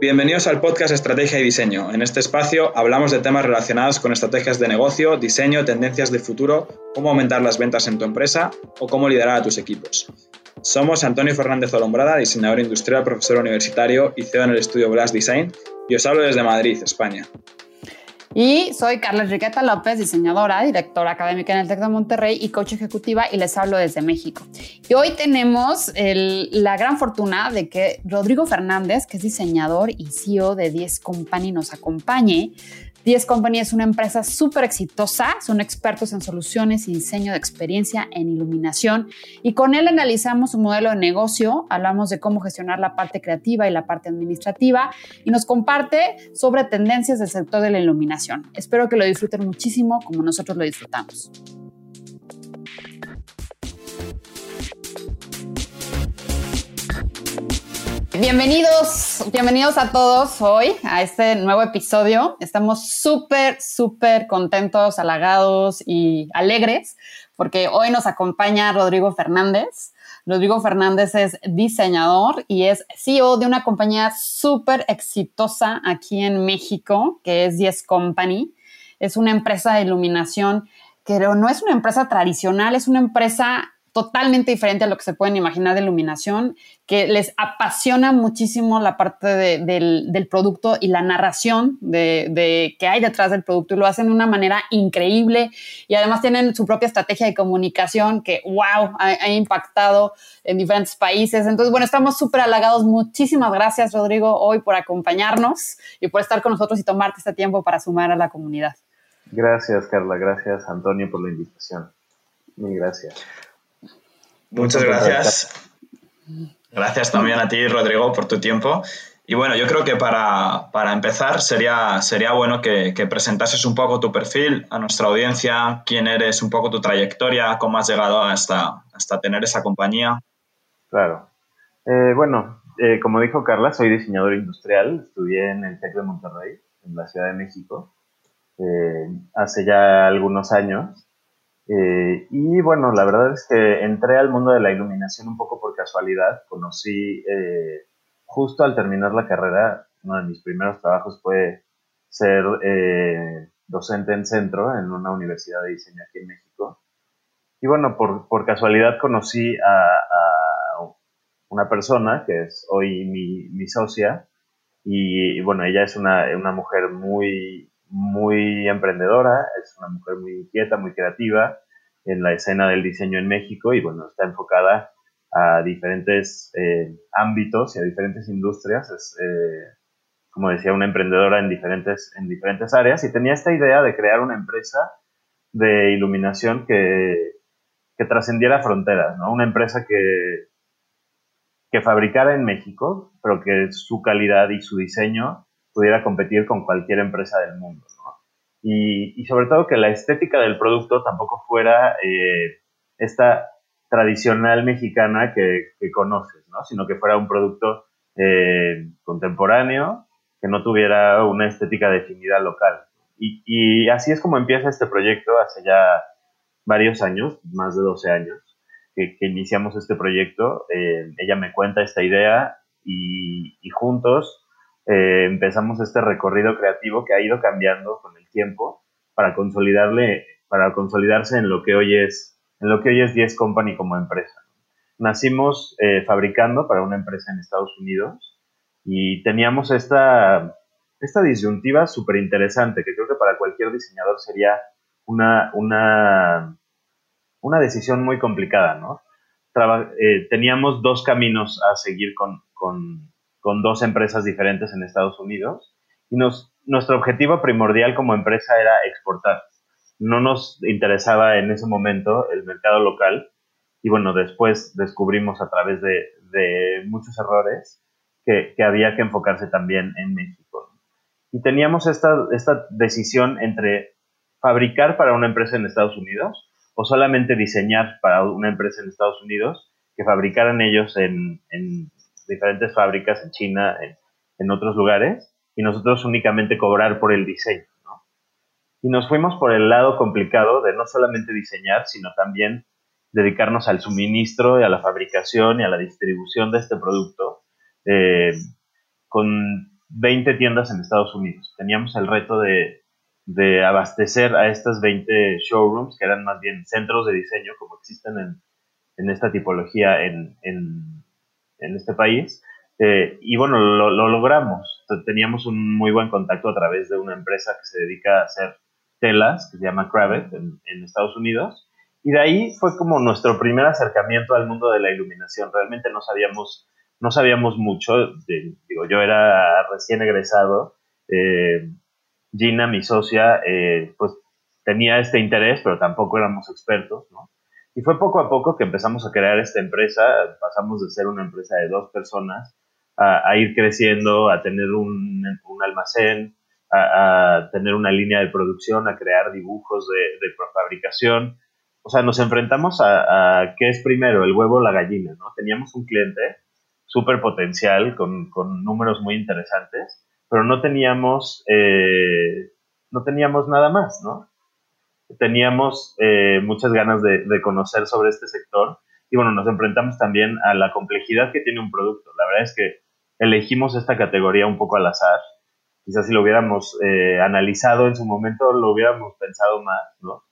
Bienvenidos al podcast Estrategia y Diseño. En este espacio hablamos de temas relacionados con estrategias de negocio, diseño, tendencias de futuro, cómo aumentar las ventas en tu empresa o cómo liderar a tus equipos. Somos Antonio Fernández Olombrada, diseñador industrial, profesor universitario y CEO en el estudio Blast Design, y os hablo desde Madrid, España. Y soy Carla Enriqueta López, diseñadora, directora académica en el TEC de Monterrey y coach ejecutiva y les hablo desde México. Y hoy tenemos la gran fortuna de que Rodrigo Fernández, que es diseñador y CEO de 10 Company, nos acompañe 10 Company es una empresa súper exitosa, son expertos en soluciones y diseño de experiencia en iluminación y con él analizamos su modelo de negocio, hablamos de cómo gestionar la parte creativa y la parte administrativa y nos comparte sobre tendencias del sector de la iluminación. Espero que lo disfruten muchísimo como nosotros lo disfrutamos. Bienvenidos, bienvenidos a todos hoy a este nuevo episodio. Estamos súper, súper contentos, halagados y alegres porque hoy nos acompaña Rodrigo Fernández. Rodrigo Fernández es diseñador y es CEO de una compañía súper exitosa aquí en México, que es Yes Company. Es una empresa de iluminación que no es una empresa tradicional, es una empresa totalmente diferente a lo que se pueden imaginar de iluminación, que les apasiona muchísimo la parte del, producto y la narración de, que hay detrás del producto y lo hacen de una manera increíble y además tienen su propia estrategia de comunicación que, wow, ha, impactado en diferentes países. Entonces, bueno, estamos súper halagados. Muchísimas gracias, Rodrigo, hoy por acompañarnos y por estar con nosotros y tomarte este tiempo para sumar a la comunidad. Gracias, Carla. Gracias, Antonio, por la invitación. Mil gracias. Muchas gracias. Gracias también a ti, Rodrigo, por tu tiempo. Y bueno, yo creo que para, empezar sería, sería bueno que, presentases un poco tu perfil a nuestra audiencia, quién eres, un poco tu trayectoria, cómo has llegado hasta, hasta tener esa compañía. Claro. Eh, bueno, eh, como dijo Carla, soy diseñador industrial, estudié en el TEC de Monterrey, en la Ciudad de México, eh, hace ya algunos años. Eh, y bueno, la verdad es que entré al mundo de la iluminación un poco por casualidad. Conocí, eh, justo al terminar la carrera, uno de mis primeros trabajos fue ser eh, docente en centro en una universidad de diseño aquí en México. Y bueno, por, por casualidad conocí a, una persona que es hoy mi, mi socia. Y, y, bueno, ella es una, una mujer muy, muy emprendedora, es una mujer muy inquieta, muy creativa en la escena del diseño en México y bueno, está enfocada a diferentes eh, ámbitos y a diferentes industrias. Es, eh, como decía, una emprendedora en diferentes, en diferentes áreas y tenía esta idea de crear una empresa de iluminación que, que trascendiera fronteras, ¿no? Una empresa que, que fabricara en México, pero que su calidad y su diseño pudiera competir con cualquier empresa del mundo. Y, sobre todo que la estética del producto tampoco fuera eh, esta tradicional mexicana que, conoces, ¿no? sino que fuera un producto eh, contemporáneo, que no tuviera una estética definida local. Y, así es como empieza este proyecto hace ya varios años, más de 12 años, que, iniciamos este proyecto. Eh, ella me cuenta esta idea y, y juntos eh, empezamos este recorrido creativo que ha ido cambiando con el tiempo para consolidarle, para consolidarse en lo que hoy es, en lo que hoy es 10 Company como empresa. Nacimos eh, fabricando para una empresa en Estados Unidos y teníamos esta, esta disyuntiva súper interesante que creo que para cualquier diseñador sería una, una, una decisión muy complicada, ¿no? Eh, teníamos dos caminos a seguir con, con, con dos empresas diferentes en Estados Unidos y nos, nuestro objetivo primordial como empresa era exportar. No nos interesaba en ese momento el mercado local y bueno, después descubrimos a través de, de muchos errores que, que, había que enfocarse también en México. Y teníamos esta, esta decisión entre fabricar para una empresa en Estados Unidos o solamente diseñar para una empresa en Estados Unidos que fabricaran ellos en, en diferentes fábricas en China, en, otros lugares, y nosotros únicamente cobrar por el diseño. ¿no? Y nos fuimos por el lado complicado de no solamente diseñar, sino también dedicarnos al suministro y a la fabricación y a la distribución de este producto, eh, con 20 tiendas en Estados Unidos. Teníamos el reto de, de abastecer a estas 20 showrooms, que eran más bien centros de diseño, como existen en, en esta tipología en, en, en este país. Eh, y bueno, lo, lo, logramos. Teníamos un muy buen contacto a través de una empresa que se dedica a hacer telas, que se llama Cravet, en, en Estados Unidos. Y de ahí fue como nuestro primer acercamiento al mundo de la iluminación. Realmente no sabíamos, no sabíamos mucho. digo, yo era recién egresado. Eh, Gina, mi socia, eh, pues tenía este interés, pero tampoco éramos expertos, ¿no? Y fue poco a poco que empezamos a crear esta empresa. Pasamos de ser una empresa de dos personas a, ir creciendo, a tener un, almacén, a, a, tener una línea de producción, a crear dibujos de, de fabricación o sea, nos enfrentamos a, qué es primero, el huevo o la gallina, ¿no? Teníamos un cliente súper potencial, con, con, números muy interesantes, pero no teníamos, eh, no teníamos nada más, ¿no? Teníamos eh, muchas ganas de, conocer sobre este sector y bueno, nos enfrentamos también a la complejidad que tiene un producto. La verdad es que elegimos esta categoría un poco al azar. Quizás si lo hubiéramos eh, analizado en su momento, lo hubiéramos pensado más, ¿no?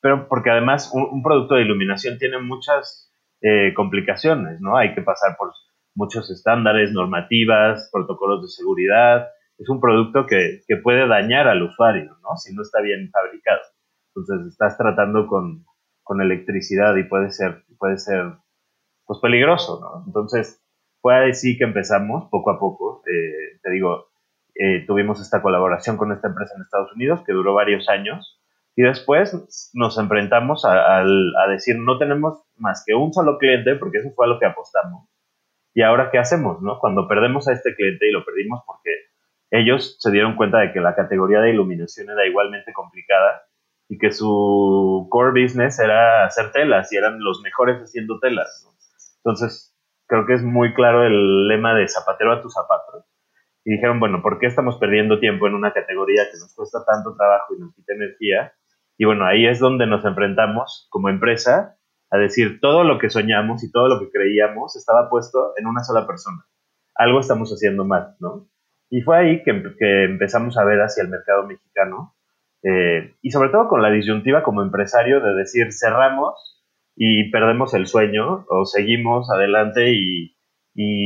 pero porque además un, producto de iluminación tiene muchas eh, complicaciones, ¿no? Hay que pasar por muchos estándares, normativas, protocolos de seguridad. Es un producto que, que puede dañar al usuario, ¿no? Si no está bien fabricado. Entonces estás tratando con, con electricidad y puede ser, puede ser, pues peligroso, ¿no? Entonces fue así que empezamos poco a poco. Eh, te digo, eh, tuvimos esta colaboración con esta empresa en Estados Unidos que duró varios años y después nos enfrentamos a, decir, no tenemos más que un solo cliente, porque eso fue a lo que apostamos. ¿Y ahora qué hacemos? No? Cuando perdemos a este cliente y lo perdimos porque ellos se dieron cuenta de que la categoría de iluminación era igualmente complicada y que su core business era hacer telas y eran los mejores haciendo telas. Entonces, creo que es muy claro el lema de zapatero a tus zapatos. Y dijeron, bueno, ¿por qué estamos perdiendo tiempo en una categoría que nos cuesta tanto trabajo y nos quita energía? Y bueno, ahí es donde nos enfrentamos como empresa a decir todo lo que soñamos y todo lo que creíamos estaba puesto en una sola persona. Algo estamos haciendo mal, ¿no? Y fue ahí que, empezamos a ver hacia el mercado mexicano eh, y sobre todo con la disyuntiva como empresario de decir cerramos y perdemos el sueño o seguimos adelante y,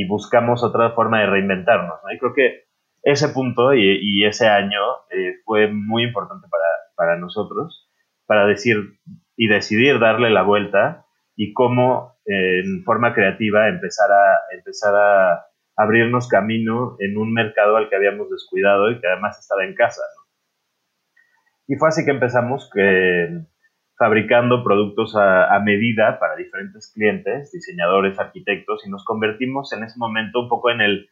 buscamos otra forma de reinventarnos. ¿no? Y creo que ese punto y, ese año eh, fue muy importante para, para nosotros, para decir y decidir darle la vuelta y cómo en forma creativa empezar a, empezar a abrirnos camino en un mercado al que habíamos descuidado y que además estaba en casa. Y fue así que empezamos que, fabricando productos a, medida para diferentes clientes, diseñadores, arquitectos, y nos convertimos en ese momento un poco en el,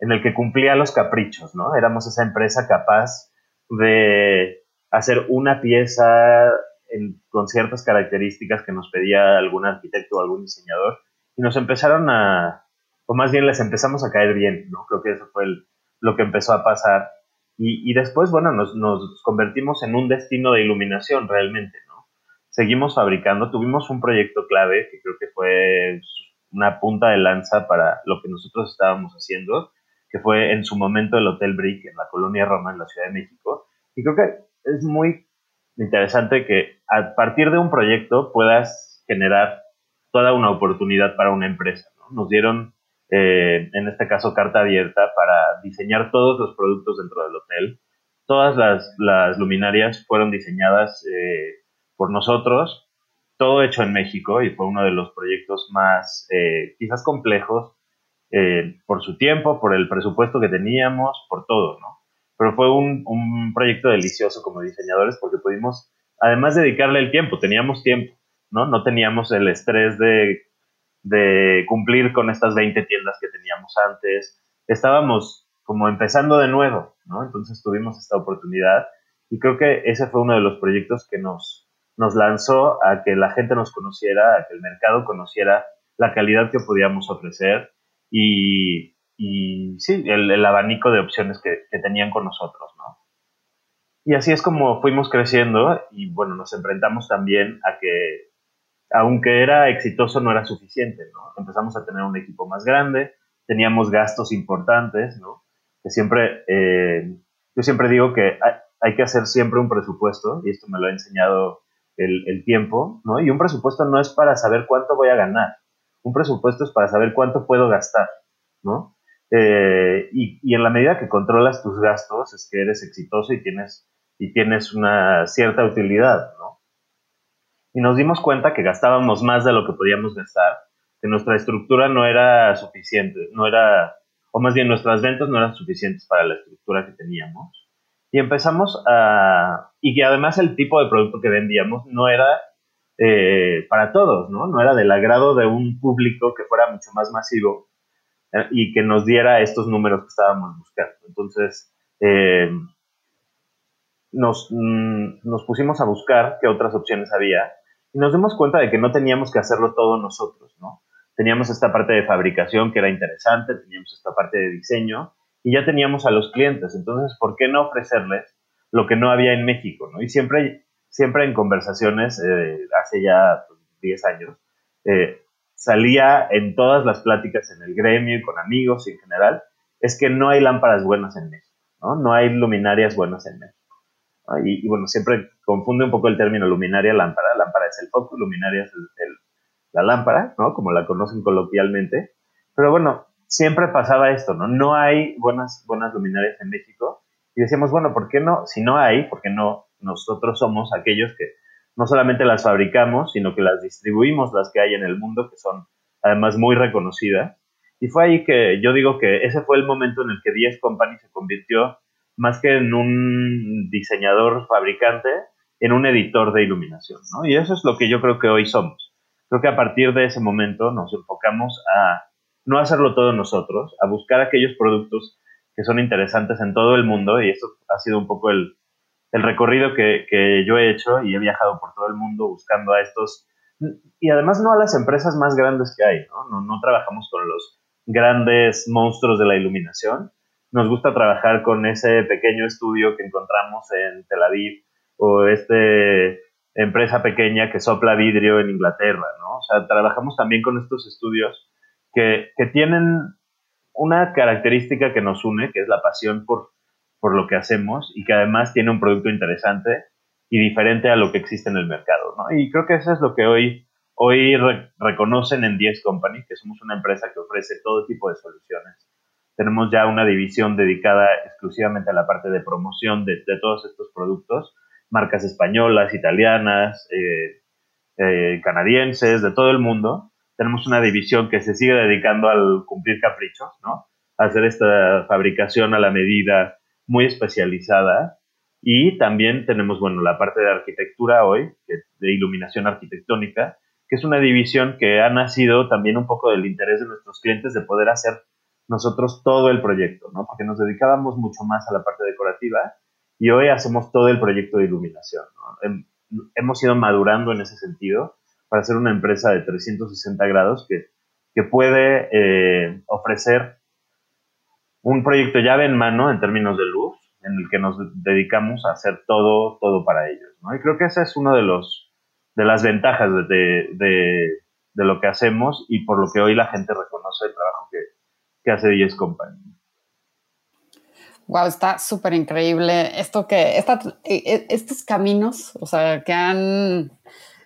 en el que cumplía los caprichos, ¿no? Éramos esa empresa capaz de hacer una pieza con ciertas características que nos pedía algún arquitecto o algún diseñador y nos empezaron a, o más bien les empezamos a caer bien, ¿no? Creo que eso fue lo que empezó a pasar. Y, después, bueno, nos, nos, convertimos en un destino de iluminación realmente, ¿no? Seguimos fabricando, tuvimos un proyecto clave que creo que fue una punta de lanza para lo que nosotros estábamos haciendo, que fue en su momento el Hotel Brick en la colonia Roma, en la Ciudad de México. Y creo que es muy interesante que a partir de un proyecto puedas generar toda una oportunidad para una empresa. Nos dieron, eh, en este caso, carta abierta para diseñar todos los productos dentro del hotel. Todas las, luminarias fueron diseñadas eh, por nosotros, todo hecho en México y fue uno de los proyectos más eh, quizás complejos por su tiempo, por el presupuesto que teníamos, por todo, ¿no? pero fue un, un, proyecto delicioso como diseñadores porque pudimos, además de dedicarle el tiempo, teníamos tiempo, ¿no? No teníamos el estrés de, de cumplir con estas 20 tiendas que teníamos antes. Estábamos como empezando de nuevo, ¿no? Entonces tuvimos esta oportunidad y creo que ese fue uno de los proyectos que nos, nos lanzó a que la gente nos conociera, a que el mercado conociera la calidad que podíamos ofrecer y, y sí, el, abanico de opciones que, tenían con nosotros, ¿no? Y así es como fuimos creciendo y bueno, nos enfrentamos también a que, aunque era exitoso, no era suficiente, ¿no? Empezamos a tener un equipo más grande, teníamos gastos importantes, ¿no? Que siempre, eh, yo siempre digo que hay, que hacer siempre un presupuesto, y esto me lo ha enseñado el, el, tiempo, ¿no? Y un presupuesto no es para saber cuánto voy a ganar, un presupuesto es para saber cuánto puedo gastar, ¿no? Eh, y, y, en la medida que controlas tus gastos es que eres exitoso y tienes, y tienes una cierta utilidad, ¿no? Y nos dimos cuenta que gastábamos más de lo que podíamos gastar, que nuestra estructura no era suficiente, no era, o más bien nuestras ventas no eran suficientes para la estructura que teníamos. Y empezamos a, y que además el tipo de producto que vendíamos no era eh, para todos, ¿no? No era del agrado de un público que fuera mucho más masivo eh, y que nos diera estos números que estábamos buscando. Entonces, eh, nos, mm, nos, pusimos a buscar qué otras opciones había y nos dimos cuenta de que no teníamos que hacerlo todo nosotros, ¿no? Teníamos esta parte de fabricación que era interesante, teníamos esta parte de diseño y ya teníamos a los clientes. Entonces, ¿por qué no ofrecerles lo que no había en México, ¿no? Y siempre, siempre en conversaciones, eh, hace ya 10 pues, años, eh, salía en todas las pláticas en el gremio y con amigos y en general, es que no hay lámparas buenas en México, ¿no? No hay luminarias buenas en México. Y, bueno, siempre confunde un poco el término luminaria, lámpara. Es el foco, luminaria es la lámpara, ¿no? Como la conocen coloquialmente. Pero bueno, siempre pasaba esto, ¿no? No hay buenas, buenas luminarias en México. Y decíamos, bueno, ¿por qué no? Si no hay, ¿por qué no? Nosotros somos aquellos que no solamente las fabricamos, sino que las distribuimos, las que hay en el mundo, que son además muy reconocidas. Y fue ahí que yo digo que ese fue el momento en el que 10 Company se convirtió más que en un diseñador fabricante, en un editor de iluminación, ¿no? Y eso es lo que yo creo que hoy somos. Creo que a partir de ese momento nos enfocamos a no hacerlo todo nosotros, a buscar aquellos productos que son interesantes en todo el mundo y eso ha sido un poco el, el recorrido que, que, yo he hecho y he viajado por todo el mundo buscando a estos, y además no a las empresas más grandes que hay, ¿no? No, no trabajamos con los grandes monstruos de la iluminación, nos gusta trabajar con ese pequeño estudio que encontramos en Tel Aviv o este empresa pequeña que sopla vidrio en Inglaterra, ¿no? O sea, trabajamos también con estos estudios que, que tienen una característica que nos une, que es la pasión por, por lo que hacemos y que además tiene un producto interesante y diferente a lo que existe en el mercado. ¿no? Y creo que eso es lo que hoy, hoy reconocen en 10 Company, que somos una empresa que ofrece todo tipo de soluciones. Tenemos ya una división dedicada exclusivamente a la parte de promoción de, de todos estos productos, marcas españolas, italianas, eh, eh, canadienses, de todo el mundo. Tenemos una división que se sigue dedicando al cumplir caprichos, ¿no? Hacer esta fabricación a la medida muy especializada. Y también tenemos, bueno, la parte de arquitectura hoy, de iluminación arquitectónica, que es una división que ha nacido también un poco del interés de nuestros clientes de poder hacer nosotros todo el proyecto, ¿no? Porque nos dedicábamos mucho más a la parte decorativa y hoy hacemos todo el proyecto de iluminación. Hemos ido madurando en ese sentido para ser una empresa de 360 grados que, que puede eh, ofrecer un proyecto llave en mano en términos de luz, en el que nos dedicamos a hacer todo, todo para ellos. ¿no? Y creo que esa es una de, los, de las ventajas de, de, lo que hacemos y por lo que hoy la gente reconoce el trabajo que, que hace 10 Company. Wow, está súper increíble esto que, esta, e, e, estos caminos, o sea, que han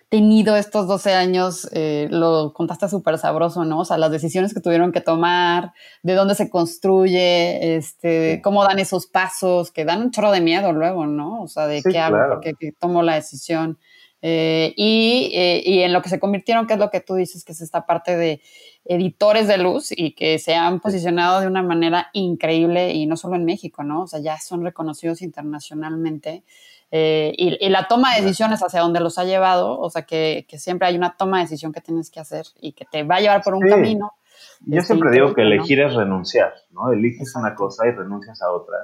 tenido estos 12 años, eh, lo contaste súper sabroso, ¿no? O sea, las decisiones que tuvieron que tomar, de dónde se construye, este, cómo dan esos pasos, que dan un chorro de miedo luego, ¿no? O sea, de qué hago, porque tomo la decisión. Eh, y, eh, y, en lo que se convirtieron, que es lo que tú dices, que es esta parte de editores de luz y que se han posicionado de una manera increíble y no solo en México, ¿no? O sea, ya son reconocidos internacionalmente. Eh, y, la toma de decisiones hacia donde los ha llevado, o sea, que, siempre hay una toma de decisión que tienes que hacer y que te va a llevar por un camino. Yo siempre digo que elegir es renunciar, ¿no? Eliges una cosa y renuncias a otra.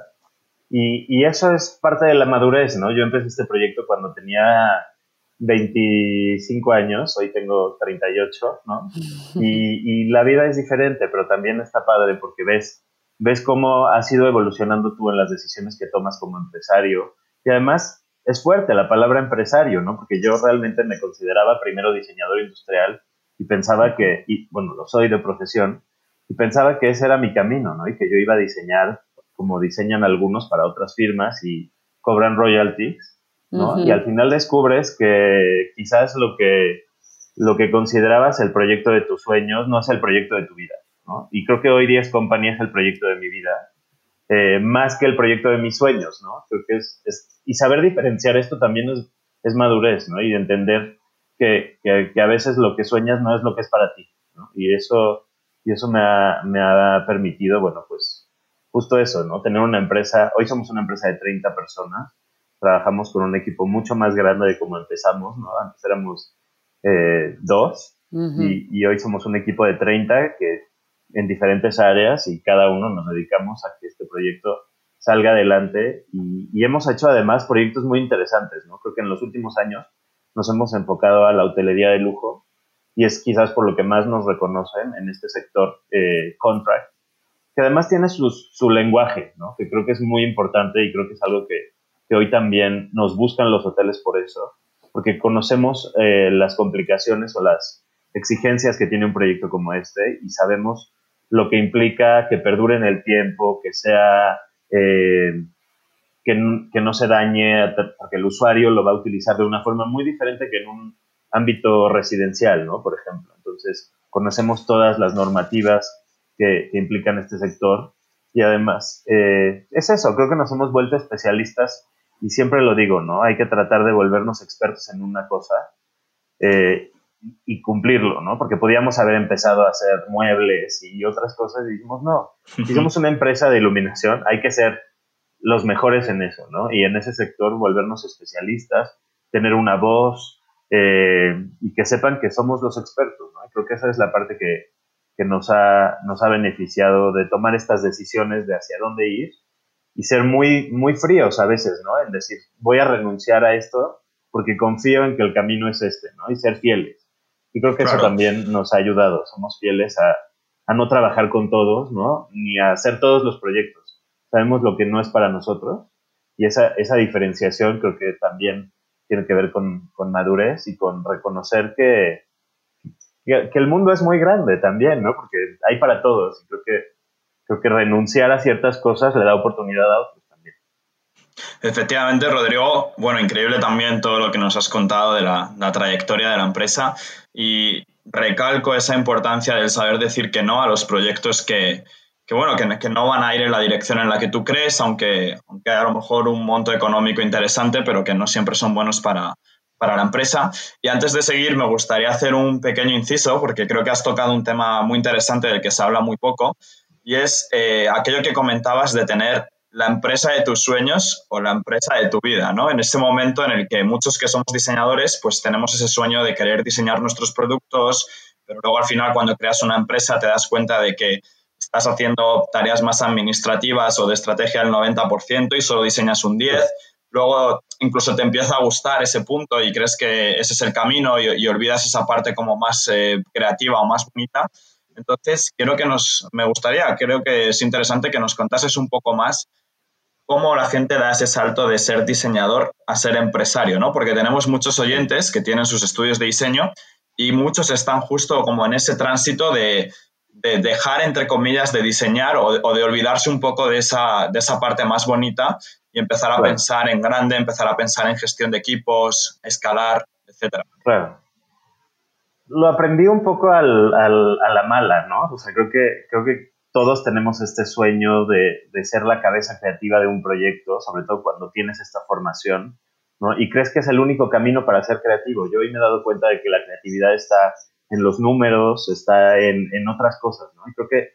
Y, y, eso es parte de la madurez, ¿no? Yo empecé este proyecto cuando tenía 25 años, hoy tengo 38, ¿no? Y, y la vida es diferente, pero también está padre porque ves, ves cómo has ido evolucionando tú en las decisiones que tomas como empresario y además es fuerte la palabra empresario, ¿no? Porque yo realmente me consideraba primero diseñador industrial y pensaba que, y bueno, lo soy de profesión, y pensaba que ese era mi camino, ¿no? Y que yo iba a diseñar como diseñan algunos para otras firmas y cobran royalties, ¿no? Y al final descubres que quizás lo que, lo que considerabas el proyecto de tus sueños no es el proyecto de tu vida, ¿no? Y creo que hoy 10 compañías es el proyecto de mi vida, eh, más que el proyecto de mis sueños, ¿no? Creo que es, es y saber diferenciar esto también es, es madurez, ¿no? Y entender que, que, que, a veces lo que sueñas no es lo que es para ti, ¿no? Y eso, y eso me ha, me ha permitido, bueno, pues justo eso, ¿no? Tener una empresa, hoy somos una empresa de 30 personas, trabajamos con un equipo mucho más grande de como empezamos, ¿no? Antes éramos eh, dos y, y, hoy somos un equipo de 30 que en diferentes áreas y cada uno nos dedicamos a que este proyecto salga adelante y, y, hemos hecho además proyectos muy interesantes, ¿no? Creo que en los últimos años nos hemos enfocado a la hotelería de lujo y es quizás por lo que más nos reconocen en este sector eh, contract, que además tiene su, su lenguaje, ¿no? Que creo que es muy importante y creo que es algo que, que hoy también nos buscan los hoteles por eso, porque conocemos eh, las complicaciones o las exigencias que tiene un proyecto como este y sabemos lo que implica que perdure en el tiempo, que sea, eh, que, que, no se dañe, porque el usuario lo va a utilizar de una forma muy diferente que en un ámbito residencial, ¿no? Por ejemplo. Entonces, conocemos todas las normativas que, que implican este sector y además, eh, es eso, creo que nos hemos vuelto especialistas y siempre lo digo, ¿no? Hay que tratar de volvernos expertos en una cosa eh, y cumplirlo, ¿no? Porque podíamos haber empezado a hacer muebles y otras cosas y dijimos, no, si somos una empresa de iluminación, hay que ser los mejores en eso, ¿no? Y en ese sector volvernos especialistas, tener una voz eh, y que sepan que somos los expertos, ¿no? creo que esa es la parte que, que nos, ha, nos ha beneficiado de tomar estas decisiones de hacia dónde ir y ser muy, muy fríos a veces, ¿no? En decir, voy a renunciar a esto porque confío en que el camino es este, ¿no? Y ser fieles. Y creo que eso también nos ha ayudado. Somos fieles a, a, no trabajar con todos, ¿no? Ni a hacer todos los proyectos. Sabemos lo que no es para nosotros y esa, esa diferenciación creo que también tiene que ver con, con madurez y con reconocer que, que, el mundo es muy grande también, ¿no? Porque hay para todos. Y creo que, creo que renunciar a ciertas cosas le da oportunidad a otros también. Efectivamente, Rodrigo, bueno, increíble también todo lo que nos has contado de la, la trayectoria de la empresa y recalco esa importancia del saber decir que no a los proyectos que, que bueno, que, que, no van a ir en la dirección en la que tú crees, aunque, aunque a lo mejor un monto económico interesante, pero que no siempre son buenos para, para la empresa. Y antes de seguir, me gustaría hacer un pequeño inciso, porque creo que has tocado un tema muy interesante del que se habla muy poco, y es eh, aquello que comentabas de tener la empresa de tus sueños o la empresa de tu vida, ¿no? En ese momento en el que muchos que somos diseñadores, pues tenemos ese sueño de querer diseñar nuestros productos, pero luego al final cuando creas una empresa te das cuenta de que estás haciendo tareas más administrativas o de estrategia del 90% y solo diseñas un 10%, luego incluso te empieza a gustar ese punto y crees que ese es el camino y, olvidas esa parte como más eh, creativa o más bonita. Entonces, creo que nos, me gustaría, creo que es interesante que nos contases un poco más cómo la gente da ese salto de ser diseñador a ser empresario, ¿no? Porque tenemos muchos oyentes que tienen sus estudios de diseño y muchos están justo como en ese tránsito de, de dejar, entre comillas, de diseñar o, o, de olvidarse un poco de esa, de esa parte más bonita y empezar a claro. pensar en grande, empezar a pensar en gestión de equipos, escalar, etcétera. Claro. Lo aprendí un poco al, al, a la mala, ¿no? O sea, creo que, creo que todos tenemos este sueño de, de, ser la cabeza creativa de un proyecto, sobre todo cuando tienes esta formación, ¿no? Y crees que es el único camino para ser creativo. Yo hoy me he dado cuenta de que la creatividad está en los números, está en, en otras cosas, ¿no? Y creo que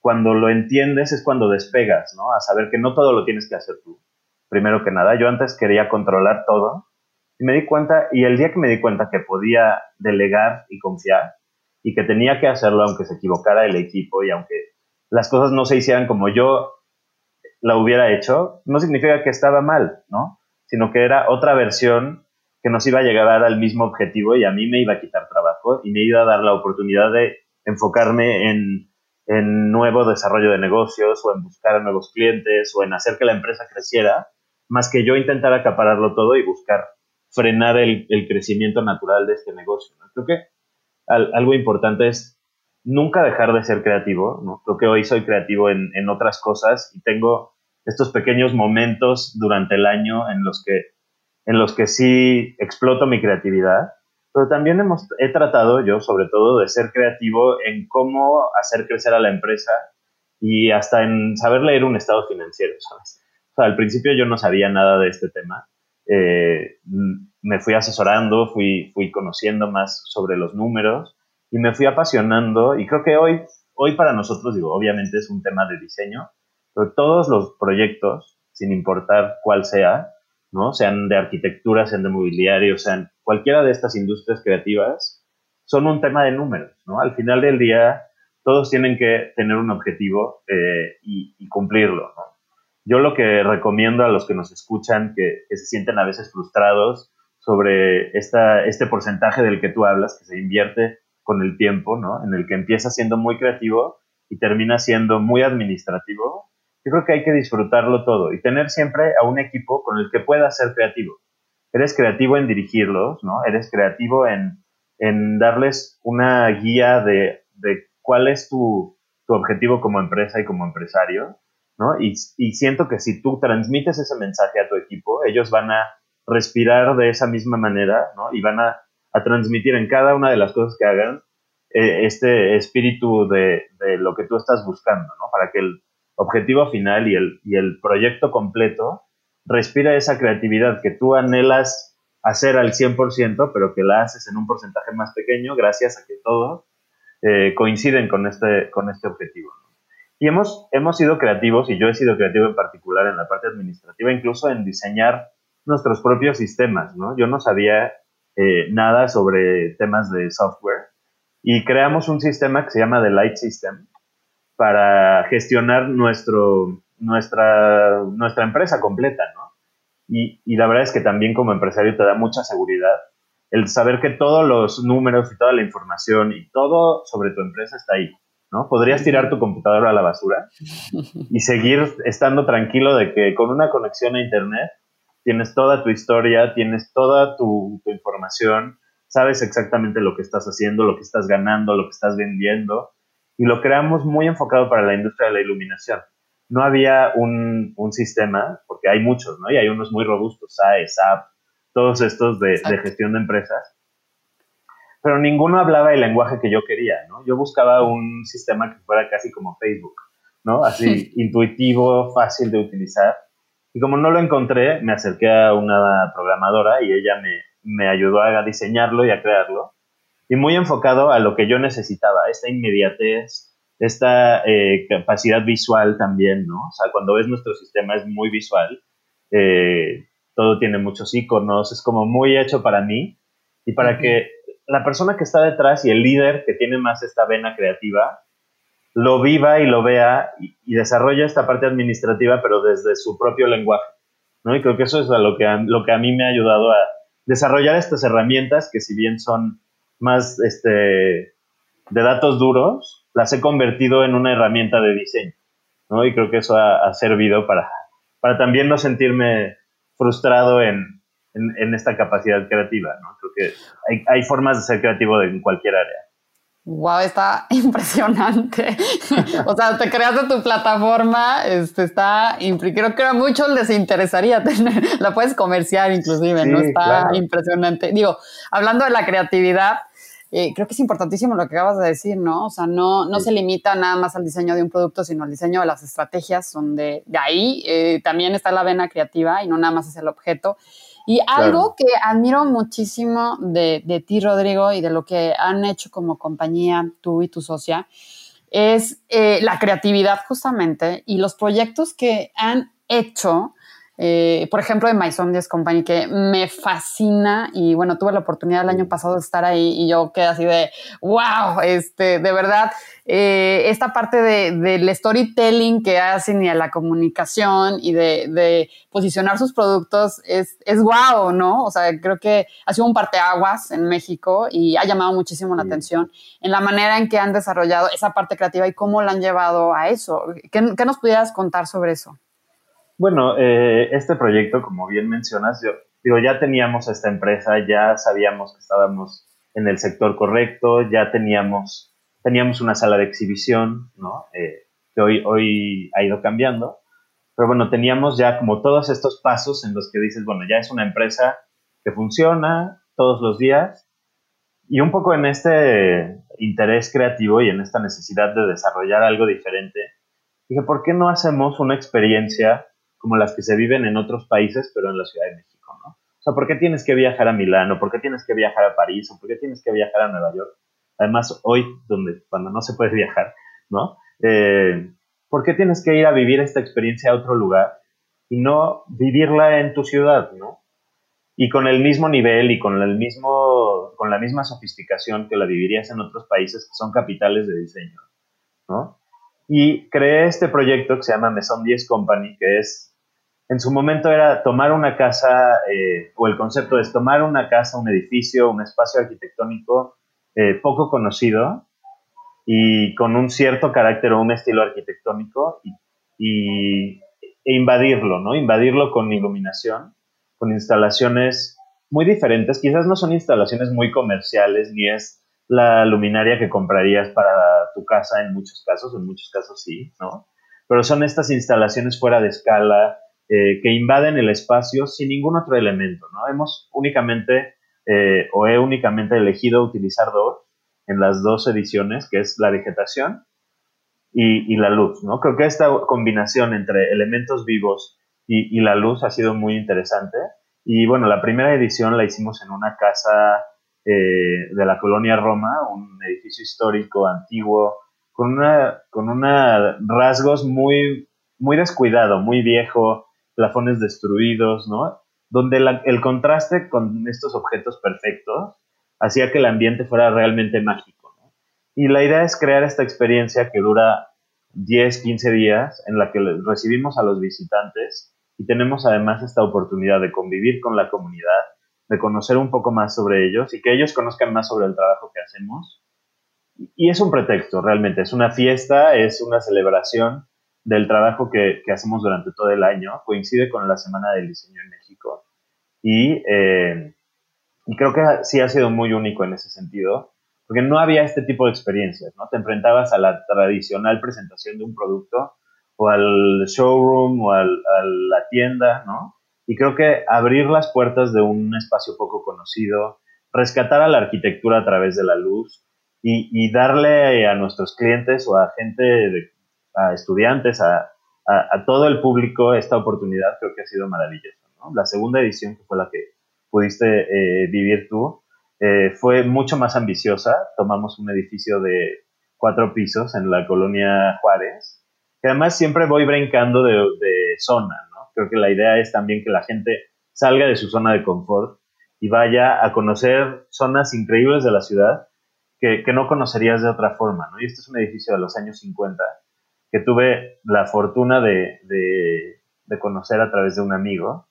cuando lo entiendes es cuando despegas, ¿no? A saber que no todo lo tienes que hacer tú primero que nada. Yo antes quería controlar todo me di cuenta, y el día que me di cuenta que podía delegar y confiar y que tenía que hacerlo aunque se equivocara el equipo y aunque las cosas no se hicieran como yo la hubiera hecho, no significa que estaba mal, ¿no? Sino que era otra versión que nos iba a llegar al mismo objetivo y a mí me iba a quitar trabajo y me iba a dar la oportunidad de enfocarme en, en nuevo desarrollo de negocios o en buscar nuevos clientes o en hacer que la empresa creciera más que yo intentar acapararlo todo y buscar frenar el, crecimiento natural de este negocio. Creo que al, algo importante es nunca dejar de ser creativo, ¿no? Creo que hoy soy creativo en, otras cosas y tengo estos pequeños momentos durante el año en los que, en los que sí exploto mi creatividad, pero también hemos, he tratado yo sobre todo de ser creativo en cómo hacer crecer a la empresa y hasta en saber leer un estado financiero, ¿sabes? Al principio yo no sabía nada de este tema. Eh, me fui asesorando, fui, fui conociendo más sobre los números y me fui apasionando y creo que hoy, hoy para nosotros, digo, obviamente es un tema de diseño, pero todos los proyectos, sin importar cuál sea, ¿no? Sean de arquitectura, sean de mobiliario, sean cualquiera de estas industrias creativas, son un tema de números, ¿no? Al final del día, todos tienen que tener un objetivo eh, y, cumplirlo. Yo lo que recomiendo a los que nos escuchan, que, se sienten a veces frustrados sobre este porcentaje del que tú hablas, que se invierte con el tiempo, ¿no? En el que empieza siendo muy creativo y termina siendo muy administrativo. Yo creo que hay que disfrutarlo todo y tener siempre a un equipo con el que puedas ser creativo. Eres creativo en dirigirlos, ¿no? Eres creativo en, darles una guía de, de cuál es tu, tu, objetivo como empresa y como empresario, ¿no? Y, siento que si tú transmites ese mensaje a tu equipo, ellos van a respirar de esa misma manera, ¿no? Y van a a transmitir en cada una de las cosas que hagan eh, este espíritu de, lo que tú estás buscando, ¿no? Para que el objetivo final y el, y el proyecto completo respira esa creatividad que tú anhelas hacer al 100%, pero que la haces en un porcentaje más pequeño gracias a que todos eh, coinciden con este, con este objetivo. Y hemos, hemos sido creativos, y yo he sido creativo en particular en la parte administrativa, incluso en diseñar nuestros propios sistemas, ¿no? Yo no sabía eh, nada sobre temas de software y creamos un sistema que se llama The Light System para gestionar nuestro, nuestra, nuestra empresa completa, ¿no? Y, y, la verdad es que también como empresario te da mucha seguridad el saber que todos los números y toda la información y todo sobre tu empresa está ahí, ¿no? Podrías tirar tu computadora a la basura y seguir estando tranquilo de que con una conexión a Internet tienes toda tu historia, tienes toda tu, información, sabes exactamente lo que estás haciendo, lo que estás ganando, lo que estás vendiendo, y lo creamos muy enfocado para la industria de la iluminación. No había un, sistema, porque hay muchos, ¿no? Y hay unos muy robustos, SAE, SAP, todos estos de, de, gestión de empresas, pero ninguno hablaba el lenguaje que yo quería, ¿no? Yo buscaba un sistema que fuera casi como Facebook, ¿no? Así, intuitivo, fácil de utilizar y como no lo encontré, me acerqué a una programadora y ella me, me ayudó a diseñarlo y a crearlo. Y muy enfocado a lo que yo necesitaba, esta inmediatez, esta eh, capacidad visual también, ¿no? O sea, cuando ves nuestro sistema es muy visual, eh, todo tiene muchos iconos, es como muy hecho para mí y para que la persona que está detrás y el líder que tiene más esta vena creativa lo viva y lo vea y, desarrolla esta parte administrativa, pero desde su propio lenguaje. ¿no? Y creo que eso es lo que, a, lo que a mí me ha ayudado a desarrollar estas herramientas que si bien son más este, de datos duros, las he convertido en una herramienta de diseño. ¿no? Y creo que eso ha, servido para, para también no sentirme frustrado en, en, esta capacidad creativa. ¿no? Creo que hay, hay formas de ser creativo en cualquier área. Wow, está impresionante. o sea, te creaste tu plataforma, este está, creo que a muchos les interesaría tener, la puedes comerciar inclusive, ¿no? Está impresionante. Digo, hablando de la creatividad, eh, creo que es importantísimo lo que acabas de decir, ¿no? O sea, no, no se limita nada más al diseño de un producto, sino al diseño de las estrategias, donde de ahí eh, también está la vena creativa y no nada más es el objeto. Y algo que admiro muchísimo de, de, ti, Rodrigo, y de lo que han hecho como compañía, tú y tu socia, es eh, la creatividad justamente y los proyectos que han hecho eh, por ejemplo, de Maison 10 Company, que me fascina y bueno, tuve la oportunidad el año pasado de estar ahí y yo quedé así de, wow, este, de verdad, eh, esta parte del storytelling que hacen y a la comunicación y de, posicionar sus productos es, es wow, ¿no? O sea, creo que ha sido un parteaguas en México y ha llamado muchísimo la atención en la manera en que han desarrollado esa parte creativa y cómo la han llevado a eso. ¿Qué, qué nos pudieras contar sobre eso? Bueno, eh, este proyecto, como bien mencionas, yo digo, ya teníamos esta empresa, ya sabíamos que estábamos en el sector correcto, ya teníamos teníamos una sala de exhibición, ¿no? Eh, que hoy, hoy ha ido cambiando, pero bueno, teníamos ya como todos estos pasos en los que dices, bueno, ya es una empresa que funciona todos los días y un poco en este interés creativo y en esta necesidad de desarrollar algo diferente, dije, ¿por qué no hacemos una experiencia como las que se viven en otros países, pero en la Ciudad de México, ¿no? O sea, ¿por qué tienes que viajar a Milán? por qué tienes que viajar a París? ¿O por qué tienes que viajar a Nueva York? Además, hoy, donde, cuando no se puede viajar, ¿no? Eh, ¿Por qué tienes que ir a vivir esta experiencia a otro lugar y no vivirla en tu ciudad, ¿no? Y con el mismo nivel y con el mismo, con la misma sofisticación que la vivirías en otros países que son capitales de diseño, ¿no? Y creé este proyecto que se llama Maison 10 Company, que es, en su momento era tomar una casa, eh, o el concepto es tomar una casa, un edificio, un espacio arquitectónico eh, poco conocido y con un cierto carácter o un estilo arquitectónico y, e invadirlo, ¿no? Invadirlo con iluminación, con instalaciones muy diferentes. Quizás no son instalaciones muy comerciales ni es la luminaria que comprarías para tu casa en muchos casos, en muchos casos sí, ¿no? Pero son estas instalaciones fuera de escala eh, que invaden el espacio sin ningún otro elemento, ¿no? Hemos únicamente eh, o he únicamente elegido utilizar dos en las dos ediciones, que es la vegetación y, la luz, ¿no? Creo que esta combinación entre elementos vivos y, la luz ha sido muy interesante. Y bueno, la primera edición la hicimos en una casa eh, de la colonia Roma, un edificio histórico antiguo, con una, con una rasgos muy, muy descuidado, muy viejo, plafones destruidos, ¿no? donde el contraste con estos objetos perfectos hacía que el ambiente fuera realmente mágico. Y la idea es crear esta experiencia que dura 10, 15 días en la que recibimos a los visitantes y tenemos además esta oportunidad de convivir con la comunidad, de conocer un poco más sobre ellos y que ellos conozcan más sobre el trabajo que hacemos. Y es un pretexto, realmente, es una fiesta, es una celebración del trabajo que, hacemos durante todo el año. Coincide con la Semana del Diseño en México. Y, eh, y creo que sí ha sido muy único en ese sentido, porque no había este tipo de experiencias, ¿no? Te enfrentabas a la tradicional presentación de un producto o al showroom o al, a la tienda, ¿no? Y creo que abrir las puertas de un espacio poco conocido, rescatar a la arquitectura a través de la luz y, y darle a nuestros clientes o a gente de, a estudiantes, a, a, todo el público esta oportunidad, creo que ha sido maravilloso. La segunda edición, que fue la que pudiste eh, vivir tú, eh, fue mucho más ambiciosa. Tomamos un edificio de cuatro pisos en la colonia Juárez, que además siempre voy brincando de, de zona, ¿no? Creo que la idea es también que la gente salga de su zona de confort y vaya a conocer zonas increíbles de la ciudad que, que, no conocerías de otra forma, ¿no? Y este es un edificio de los años 50 que tuve la fortuna de, de, conocer a través de un amigo.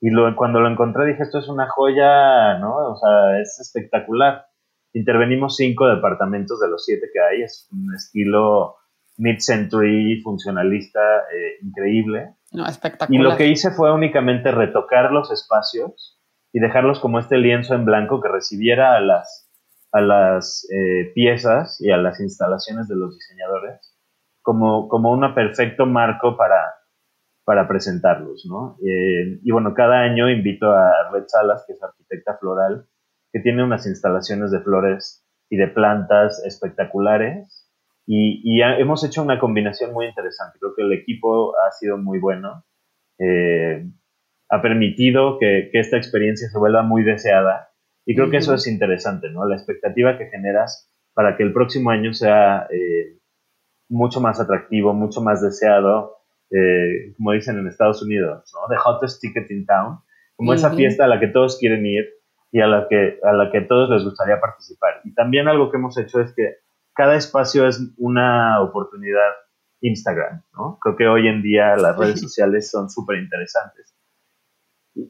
Y lo, cuando lo encontré dije, esto es una joya, ¿no? O sea, es espectacular. Intervenimos cinco departamentos de los siete que hay, es un estilo mid-century, funcionalista, eh, increíble. No, espectacular. Y lo que hice fue únicamente retocar los espacios y dejarlos como este lienzo en blanco que recibiera a las, a las eh, piezas y a las instalaciones de los diseñadores como, como un perfecto marco para, para presentarlos, ¿no? Eh, y bueno, cada año invito a Red Salas, que es arquitecta floral, que tiene unas instalaciones de flores y de plantas espectaculares. Y, y hemos hecho una combinación muy interesante. Creo que el equipo ha sido muy bueno. Eh, ha permitido que, que, esta experiencia se vuelva muy deseada. Y creo que eso es interesante, ¿no? La expectativa que generas para que el próximo año sea eh, mucho más atractivo, mucho más deseado, eh, como dicen en Estados Unidos, ¿no? The hottest ticket in town, como esa fiesta a la que todos quieren ir y a la que a la que todos les gustaría participar. Y también algo que hemos hecho es que cada espacio es una oportunidad Instagram, ¿no? Creo que hoy en día las redes sociales son súper interesantes.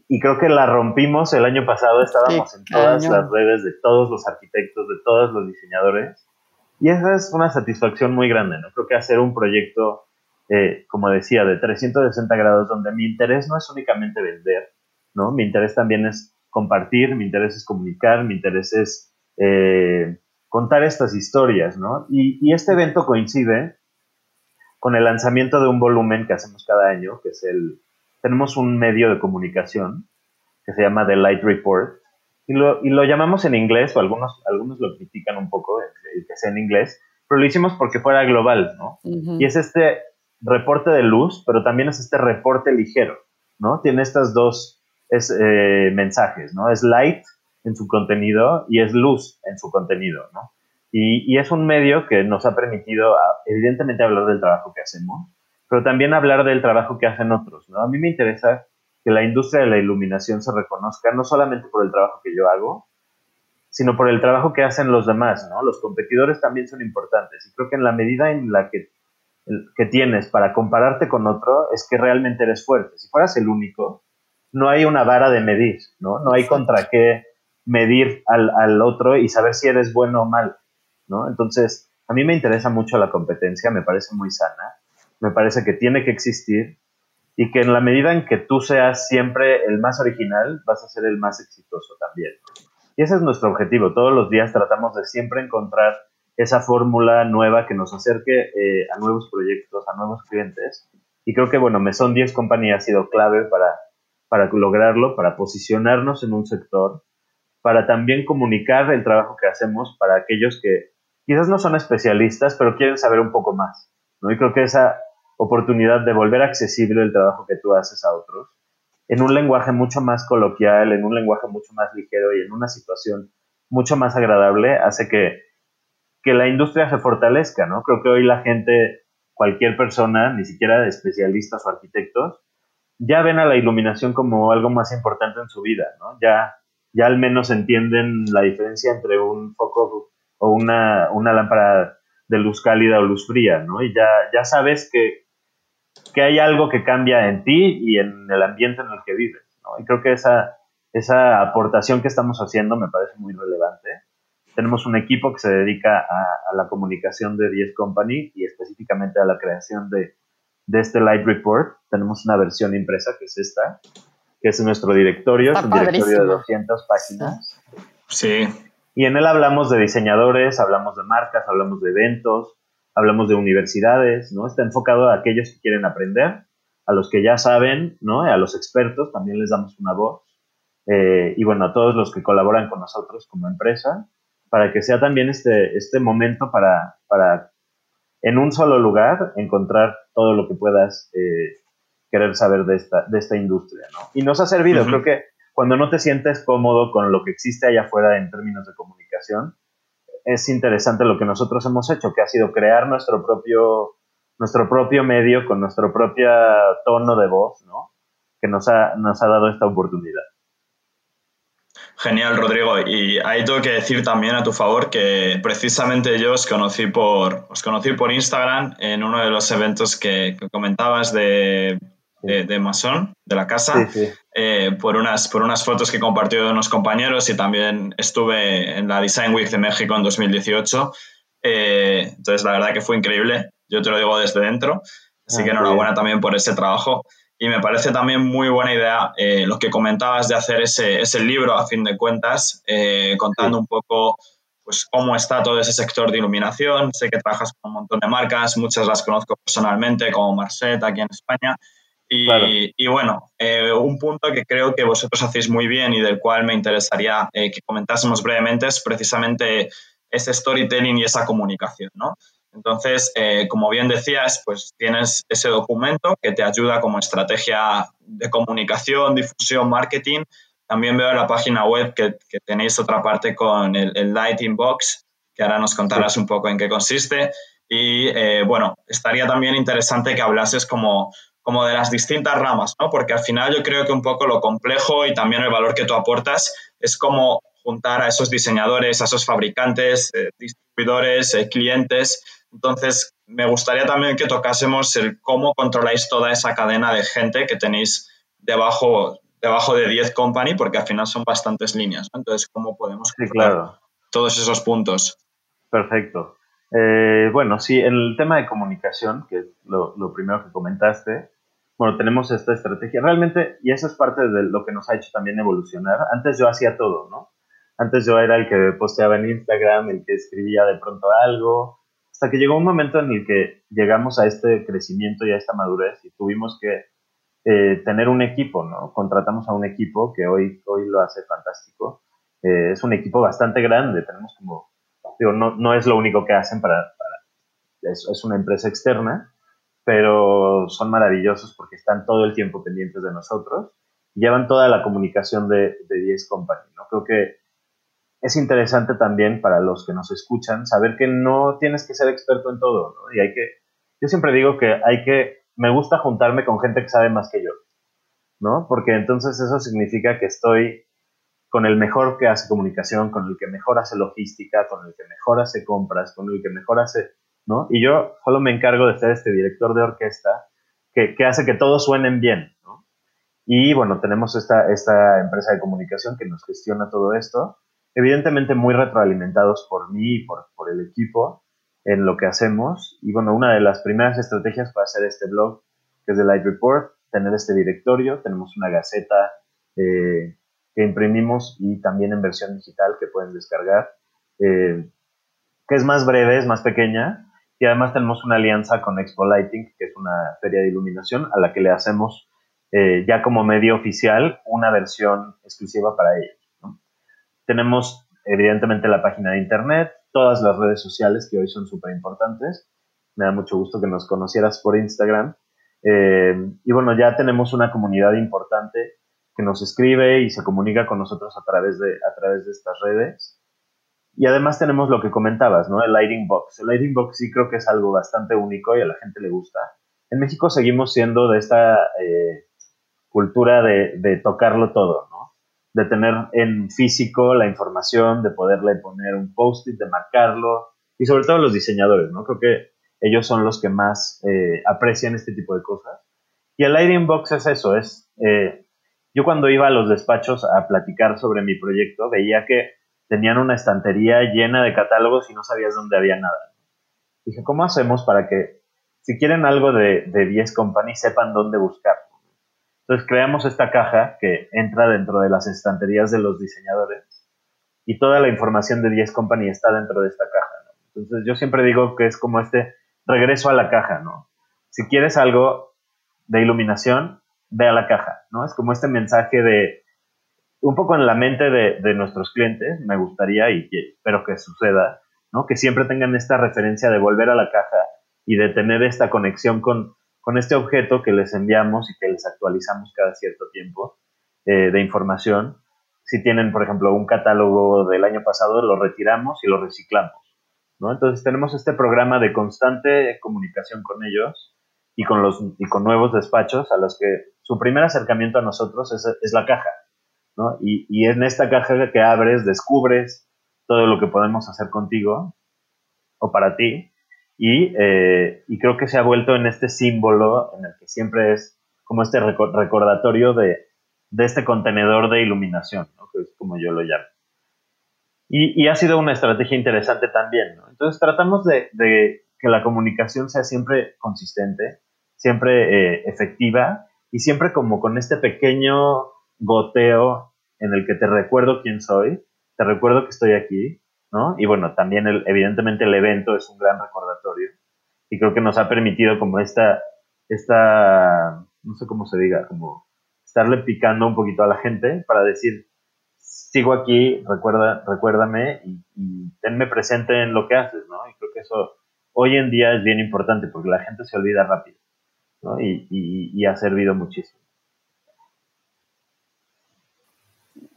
Y creo que la rompimos el año pasado, estábamos en todas las redes de todos los arquitectos, de todos los diseñadores, y esa es una satisfacción muy grande, ¿no? Creo que hacer un proyecto, eh, como decía, de 360 grados, donde mi interés no es únicamente vender, ¿no? Mi interés también es compartir, mi interés es comunicar, mi interés es eh, contar estas historias, ¿no? Y, este evento coincide con el lanzamiento de un volumen que hacemos cada año, que es el, tenemos un medio de comunicación que se llama The Light Report, y lo, y lo llamamos en inglés, o algunos, algunos lo critican un poco, que sea en inglés, pero lo hicimos porque fuera global, ¿no? Y es este reporte de luz, pero también es este reporte ligero, ¿no? Tiene estos dos eh, mensajes, ¿no? Es light en su contenido y es luz en su contenido, ¿no? Y, es un medio que nos ha permitido, evidentemente, hablar del trabajo que hacemos, pero también hablar del trabajo que hacen otros, ¿no? A mí me interesa que la industria de la iluminación se reconozca no solamente por el trabajo que yo hago, sino por el trabajo que hacen los demás, ¿no? Los competidores también son importantes y creo que en la medida en la que, que tienes para compararte con otro es que realmente eres fuerte. Si fueras el único, no hay una vara de medir, ¿no? No hay contra qué medir al, al otro y saber si eres bueno o mal, ¿no? Entonces, a mí me interesa mucho la competencia, me parece muy sana, me parece que tiene que existir y que en la medida en que tú seas siempre el más original, vas a ser el más exitoso también. Y ese es nuestro objetivo. Todos los días tratamos de siempre encontrar esa fórmula nueva que nos acerque eh, a nuevos proyectos, a nuevos clientes. Y creo que, bueno, Mesón 10 Company ha sido clave para, para lograrlo, para posicionarnos en un sector, para también comunicar el trabajo que hacemos para aquellos que quizás no son especialistas, pero quieren saber un poco más. ¿no? Y creo que esa oportunidad de volver accesible el trabajo que tú haces a otros en un lenguaje mucho más coloquial, en un lenguaje mucho más ligero y en una situación mucho más agradable, hace que, que la industria se fortalezca, ¿no? Creo que hoy la gente, cualquier persona, ni siquiera de especialistas o arquitectos, ya ven a la iluminación como algo más importante en su vida, ¿no? Ya, ya al menos entienden la diferencia entre un foco o una, una lámpara de luz cálida o luz fría, ¿no? Y ya, ya sabes que, que hay algo que cambia en ti y en el ambiente en el que vives. ¿no? Y creo que esa, esa aportación que estamos haciendo me parece muy relevante. Tenemos un equipo que se dedica a, la comunicación de 10 Company y específicamente a la creación de, de, este Light Report. Tenemos una versión impresa que es esta, que es nuestro directorio, es un directorio de 200 páginas. Sí. Y en él hablamos de diseñadores, hablamos de marcas, hablamos de eventos, hablamos de universidades, ¿no? Está enfocado a aquellos que quieren aprender, a los que ya saben, ¿no? A los expertos también les damos una voz. Eh, y bueno, a todos los que colaboran con nosotros como empresa, para que sea también este, este momento para, para, en un solo lugar, encontrar todo lo que puedas eh, querer saber de esta, de esta industria, ¿no? Y nos ha servido, creo que cuando no te sientes cómodo con lo que existe allá afuera en términos de comunicación, es interesante lo que nosotros hemos hecho, que ha sido crear nuestro propio, nuestro propio medio con nuestro propio tono de voz, ¿no? Que nos ha, nos ha dado esta oportunidad. Genial, Rodrigo. Y ahí tengo que decir también a tu favor que precisamente yo os conocí por, os conocí por Instagram en uno de los eventos que comentabas de de, de Mason, de la casa, eh, por, unas, por unas fotos que compartió de unos compañeros y también estuve en la Design Week de México en 2018. Eh, entonces, la verdad que fue increíble. Yo te lo digo desde dentro. Así que ah, enhorabuena también por ese trabajo. Y me parece también muy buena idea eh, lo que comentabas de hacer ese, ese libro, a fin de cuentas, contando un poco pues, cómo está todo ese sector de iluminación. Sé que trabajas con un montón de marcas, muchas las conozco personalmente, como Marset aquí en España. Y, bueno, eh, un punto que creo que vosotros hacéis muy bien y del cual me interesaría eh, que comentásemos brevemente es precisamente ese storytelling y esa comunicación, ¿no? Entonces, eh, como bien decías, pues tienes ese documento que te ayuda como estrategia de comunicación, difusión, marketing. También veo en la página web que, tenéis otra parte con el, el, Lighting Box, que ahora nos contarás un poco en qué consiste. Y bueno, estaría también interesante que hablases como como de las distintas ramas, ¿no? Porque al final yo creo que un poco lo complejo y también el valor que tú aportas es como juntar a esos diseñadores, a esos fabricantes, eh, distribuidores, eh, clientes. Entonces, me gustaría también que tocásemos el cómo controláis toda esa cadena de gente que tenéis debajo, debajo de 10 company, porque al final son bastantes líneas. Entonces, ¿cómo podemos sí, claro. todos esos puntos? Perfecto. Eh, bueno, sí, el tema de comunicación, que es lo, lo primero que comentaste, bueno, tenemos esta estrategia. Realmente, y eso es parte de lo que nos ha hecho también evolucionar. Antes yo hacía todo, ¿no? Antes yo era el que posteaba en Instagram, el que escribía de pronto algo, hasta que llegó un momento en el que llegamos a este crecimiento y a esta madurez y tuvimos que eh, tener un equipo, ¿no? Contratamos a un equipo que hoy, hoy lo hace fantástico. Eh, es un equipo bastante grande, tenemos como, digo, no, no es lo único que hacen para, para es, es, una empresa externa, pero son maravillosos porque están todo el tiempo pendientes de nosotros y llevan toda la comunicación de, de 10 Company, ¿no? Creo que es interesante también para los que nos escuchan saber que no tienes que ser experto en todo. Y hay que, yo siempre digo que hay que, me gusta juntarme con gente que sabe más que yo, ¿no? Porque entonces eso significa que estoy con el mejor que hace comunicación, con el que mejor hace logística, con el que mejor hace compras, con el que mejor hace, ¿no? Y yo solo me encargo de ser este director de orquesta que, que hace que todos suenen bien. Y bueno, tenemos esta, esta empresa de comunicación que nos gestiona todo esto evidentemente muy retroalimentados por mí y por, por, el equipo en lo que hacemos. Y bueno, una de las primeras estrategias fue hacer este blog, que es de Light Report, tener este directorio, tenemos una gaceta eh, que imprimimos y también en versión digital que pueden descargar, eh, que es más breve, es más pequeña, y además tenemos una alianza con Expo Lighting, que es una feria de iluminación a la que le hacemos eh, ya como medio oficial una versión exclusiva para ellos. Tenemos evidentemente la página de internet, todas las redes sociales que hoy son súper importantes. Me da mucho gusto que nos conocieras por Instagram. Eh, y bueno, ya tenemos una comunidad importante que nos escribe y se comunica con nosotros a través de, a través de estas redes. Y además tenemos lo que comentabas, ¿no? El Lighting Box. El Lighting Box sí creo que es algo bastante único y a la gente le gusta. En México seguimos siendo de esta eh, cultura de, de tocarlo todo, ¿no? de tener en físico la información, de poderle poner un post-it, de marcarlo, y sobre todo los diseñadores, ¿no? Creo que ellos son los que más eh, aprecian este tipo de cosas. Y el Lighting Box es eso, es... Eh, yo cuando iba a los despachos a platicar sobre mi proyecto, veía que tenían una estantería llena de catálogos y no sabías dónde había nada. Dije, ¿cómo hacemos para que si quieren algo de, de 10 Company sepan dónde buscar? Entonces creamos esta caja que entra dentro de las estanterías de los diseñadores y toda la información de 10 Company está dentro de esta caja. Entonces yo siempre digo que es como este regreso a la caja, ¿no? Si quieres algo de iluminación, ve a la caja, ¿no? Es como este mensaje de un poco en la mente de, de nuestros clientes, me gustaría y espero que suceda, ¿no? Que siempre tengan esta referencia de volver a la caja y de tener esta conexión con, con este objeto que les enviamos y que les actualizamos cada cierto tiempo eh, de información. Si tienen, por ejemplo, un catálogo del año pasado, lo retiramos y lo reciclamos. ¿no? Entonces tenemos este programa de constante comunicación con ellos y con, los, y con nuevos despachos a los que su primer acercamiento a nosotros es, es la caja. ¿No? Y, y en esta caja que abres, descubres todo lo que podemos hacer contigo o para ti eh, y, creo que se ha vuelto en este símbolo en el que siempre es como este recordatorio de, este contenedor de iluminación, que es como yo lo llamo. Y, ha sido una estrategia interesante también. Entonces tratamos de, que la comunicación sea siempre consistente, siempre eh, efectiva y siempre como con este pequeño goteo en el que te recuerdo quién soy, te recuerdo que estoy aquí y bueno, también evidentemente el evento es un gran recordatorio y creo que nos ha permitido como esta, esta, no sé cómo se diga, como estarle picando un poquito a la gente para decir, sigo aquí, recuerda, recuérdame y, tenme presente en lo que haces, ¿no? Y creo que eso hoy en día es bien importante porque la gente se olvida rápido, ¿no? y ha servido muchísimo.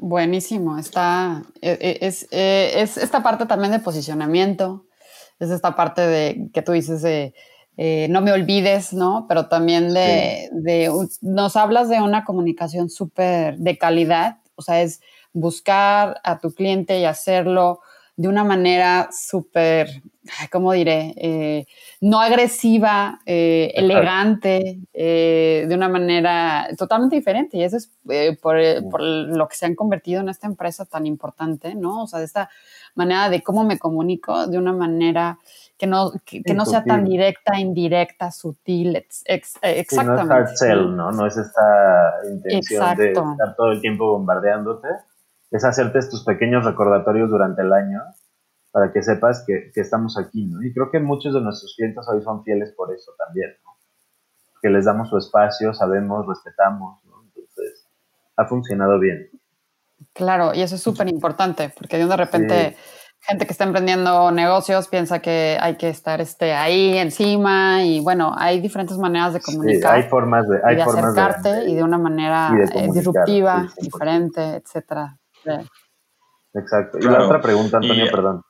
Buenísimo, está, e, e, es, e, es, esta parte también de posicionamiento, es esta parte de que tú dices de eh, no me olvides, ¿no? Pero también de, de nos hablas de una comunicación súper de calidad, o sea, es buscar a tu cliente y hacerlo de una manera súper, ¿cómo diré? Eh, no agresiva, eh, elegante, eh, de una manera totalmente diferente. Y eso es por, por, lo que se han convertido en esta empresa tan importante, ¿no? O sea, de esta manera de cómo me comunico, de una manera que no, que, no sea tan directa, indirecta, sutil, exactamente. no es hard sell, ¿no? No es esta intención de estar todo el tiempo bombardeándote es hacerte estos pequeños recordatorios durante el año para que sepas que, estamos aquí, ¿no? Y creo que muchos de nuestros clientes hoy son fieles por eso también, ¿no? Que les damos su espacio, sabemos, respetamos, ¿no? Entonces, ha funcionado bien. Claro, y eso es súper importante, porque de repente gente que está emprendiendo negocios piensa que hay que estar este, ahí encima y bueno, hay diferentes maneras de comunicar. hay formas de, hay acercarte y de una manera eh, disruptiva, diferente, etcétera. Exacto. Y la otra pregunta, Antonio, perdón.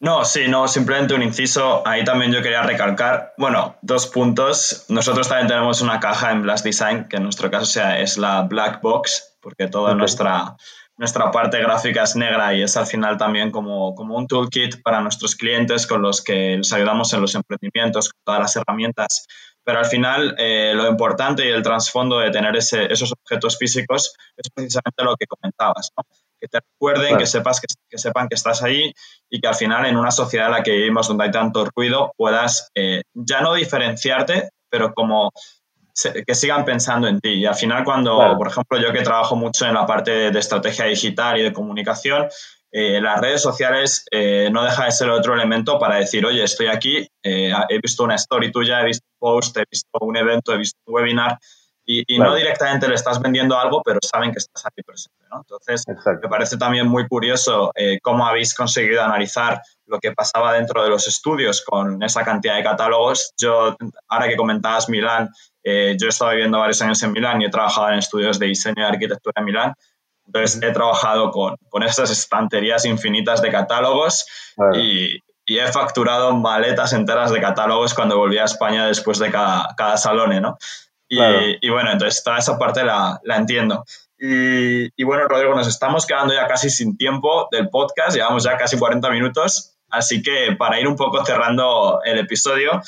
No, sí, no, simplemente un inciso. Ahí también yo quería recalcar, bueno, dos puntos. Nosotros también tenemos una caja en Blast Design, que en nuestro caso sea, es la Black Box, porque toda nuestra, nuestra parte gráfica es negra y es al final también como, como un toolkit para nuestros clientes con los que les ayudamos en los emprendimientos, con todas las herramientas. Pero al final, eh, lo importante y el trasfondo de tener ese, esos objetos físicos es precisamente lo que comentabas, ¿no? que te recuerden, que, sepas, que, sepan que estás ahí y que al final en una sociedad en la que vivimos donde hay tanto ruido puedas eh, ya no diferenciarte, pero como que sigan pensando en ti. Y al final cuando, por ejemplo, yo que trabajo mucho en la parte de, estrategia digital y de comunicación, eh, las redes sociales eh, no deja de ser otro elemento para decir, oye, estoy aquí, he visto una story tuya, he visto post, he visto un evento, he visto un webinar y, no directamente le estás vendiendo algo, pero saben que estás aquí presente. ¿no? Entonces, me parece también muy curioso eh, cómo habéis conseguido analizar lo que pasaba dentro de los estudios con esa cantidad de catálogos. Yo, ahora que comentabas Milán, eh, yo he estado viviendo varios años en Milán y he trabajado en estudios de diseño y arquitectura en Milán. Entonces, he trabajado con, con esas estanterías infinitas de catálogos y, y, he facturado maletas enteras de catálogos cuando volví a España después de cada, cada salón, ¿no? Y, bueno, entonces toda esa parte la, la entiendo. Y, y, bueno, Rodrigo, nos estamos quedando ya casi sin tiempo del podcast, llevamos ya casi 40 minutos, así que para ir un poco cerrando el episodio,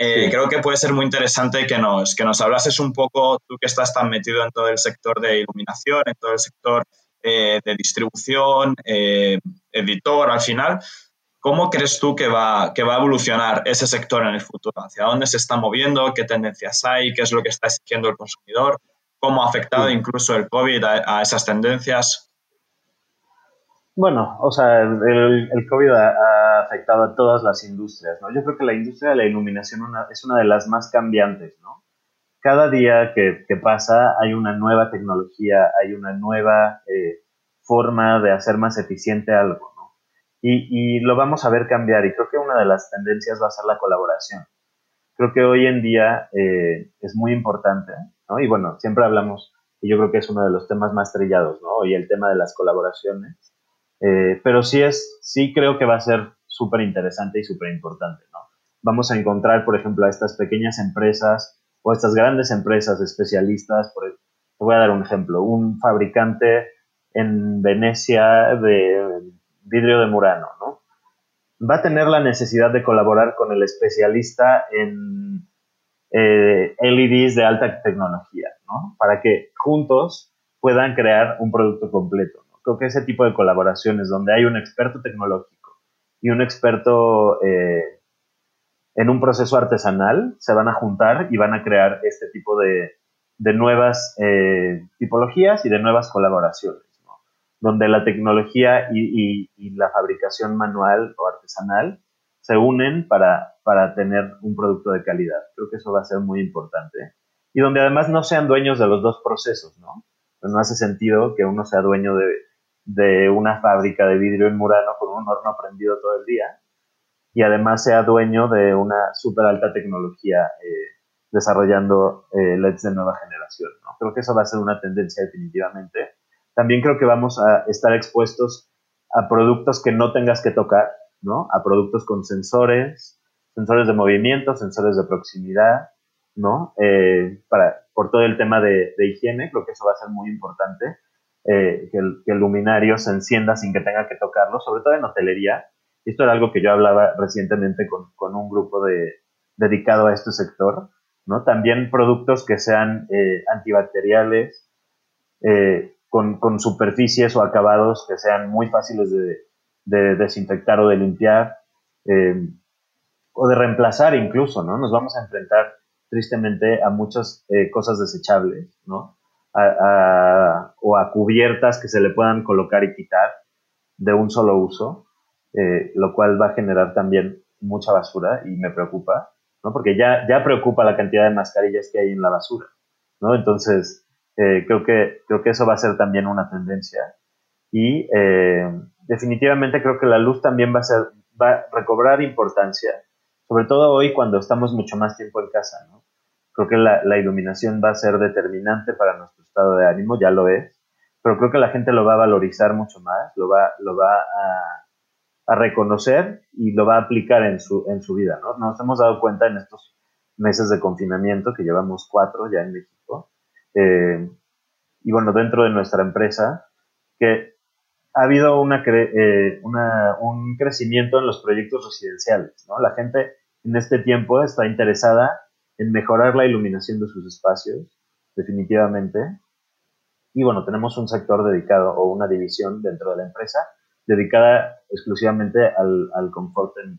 eh, creo que puede ser muy interesante que nos, que nos hablases un poco, tú que estás tan metido en todo el sector de iluminación, en todo el sector eh, de distribución, eh, editor al final, ¿Cómo crees tú que va, que va a evolucionar ese sector en el futuro? ¿Hacia dónde se está moviendo? ¿Qué tendencias hay? ¿Qué es lo que está exigiendo el consumidor? ¿Cómo ha afectado incluso el COVID a, esas tendencias? Bueno, o sea, el, el COVID ha, afectado a todas las industrias, ¿no? Yo creo que la industria de la iluminación es una de las más cambiantes, ¿no? Cada día que, pasa hay una nueva tecnología, hay una nueva eh, forma de hacer más eficiente algo, y, lo vamos a ver cambiar y creo que una de las tendencias va a ser la colaboración. Creo que hoy en día eh, es muy importante, ¿no? Y bueno, siempre hablamos, y yo creo que es uno de los temas más trillados, ¿no? Hoy el tema de las colaboraciones. Eh, pero sí es, sí creo que va a ser súper interesante y súper importante, ¿no? Vamos a encontrar, por ejemplo, a estas pequeñas empresas o estas grandes empresas especialistas, por, te voy a dar un ejemplo, un fabricante en Venecia de vidrio de Murano, ¿no? Va a tener la necesidad de colaborar con el especialista en eh, LEDs de alta tecnología, ¿no? Para que juntos puedan crear un producto completo. Creo que ese tipo de colaboraciones donde hay un experto tecnológico y un experto eh, en un proceso artesanal se van a juntar y van a crear este tipo de, nuevas eh, tipologías y de nuevas colaboraciones donde la tecnología y, la fabricación manual o artesanal se unen para, para, tener un producto de calidad. Creo que eso va a ser muy importante. Y donde además no sean dueños de los dos procesos, ¿no? Pues no hace sentido que uno sea dueño de, de, una fábrica de vidrio en Murano con un horno prendido todo el día y además sea dueño de una súper alta tecnología eh, desarrollando eh, LEDs de nueva generación, ¿no? Creo que eso va a ser una tendencia definitivamente también creo que vamos a estar expuestos a productos que no tengas que tocar, ¿no? A productos con sensores, sensores de movimiento, sensores de proximidad, ¿no? Eh, para, por todo el tema de, higiene, creo que eso va a ser muy importante, eh, que, el, luminario se encienda sin que tenga que tocarlo, sobre todo en hotelería. Esto era algo que yo hablaba recientemente con, con un grupo de, dedicado a este sector, ¿no? También productos que sean eh, antibacteriales, eh, con, superficies o acabados que sean muy fáciles de, desinfectar o de limpiar eh, o de reemplazar incluso, ¿no? Nos vamos a enfrentar tristemente a muchas eh, cosas desechables, ¿no? o a cubiertas que se le puedan colocar y quitar de un solo uso, eh, lo cual va a generar también mucha basura y me preocupa, ¿no? Porque ya, ya preocupa la cantidad de mascarillas que hay en la basura, ¿no? Entonces, eh, creo, que, creo que eso va a ser también una tendencia y eh, definitivamente creo que la luz también va a, recobrar importancia, sobre todo hoy cuando estamos mucho más tiempo en casa, ¿no? Creo que la, la iluminación va a ser determinante para nuestro estado de ánimo, ya lo es, pero creo que la gente lo va a valorizar mucho más, lo va, lo va a, a reconocer y lo va a aplicar en su, en su vida, ¿no? Nos hemos dado cuenta en estos meses de confinamiento, que llevamos cuatro ya en México, eh, y bueno, dentro de nuestra empresa, que ha habido eh, un crecimiento en los proyectos residenciales, ¿no? La gente en este tiempo está interesada en mejorar la iluminación de sus espacios, definitivamente. Y bueno, tenemos un sector dedicado o una división dentro de la empresa dedicada exclusivamente al, al confort en,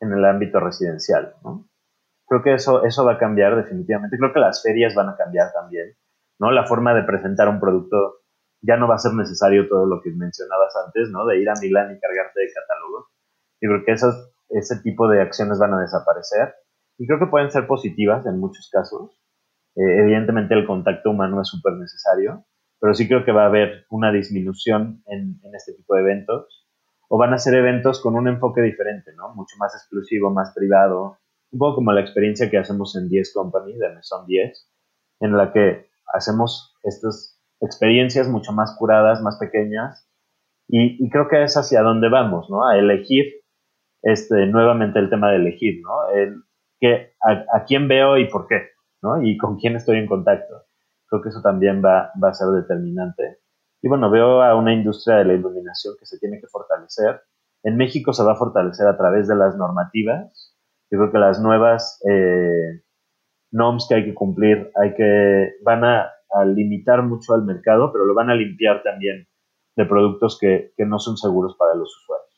en, el ámbito residencial. ¿no? Creo que eso, eso va a cambiar definitivamente. Creo que las ferias van a cambiar también. ¿no? La forma de presentar un producto ya no va a ser necesario todo lo que mencionabas antes, ¿no? De ir a Milán y cargarte de catálogos. Yo creo que esos, ese tipo de acciones van a desaparecer y creo que pueden ser positivas en muchos casos. Eh, evidentemente el contacto humano es súper necesario, pero sí creo que va a haber una disminución en, este tipo de eventos, o van a ser eventos con un enfoque diferente, ¿no? Mucho más exclusivo, más privado, un poco como la experiencia que hacemos en 10 Company, de Maison 10, en la que hacemos estas experiencias mucho más curadas, más pequeñas, y, creo que es hacia donde vamos, ¿no? A elegir, este, nuevamente el tema de elegir, ¿no? El, que, a, a quién veo y por qué, ¿no? Y con quién estoy en contacto. Creo que eso también va, va a ser determinante. Y bueno, veo a una industria de la iluminación que se tiene que fortalecer. En México se va a fortalecer a través de las normativas. Yo creo que las nuevas eh, norms que hay que cumplir hay que, van a, limitar mucho al mercado, pero lo van a limpiar también de productos que, que no son seguros para los usuarios.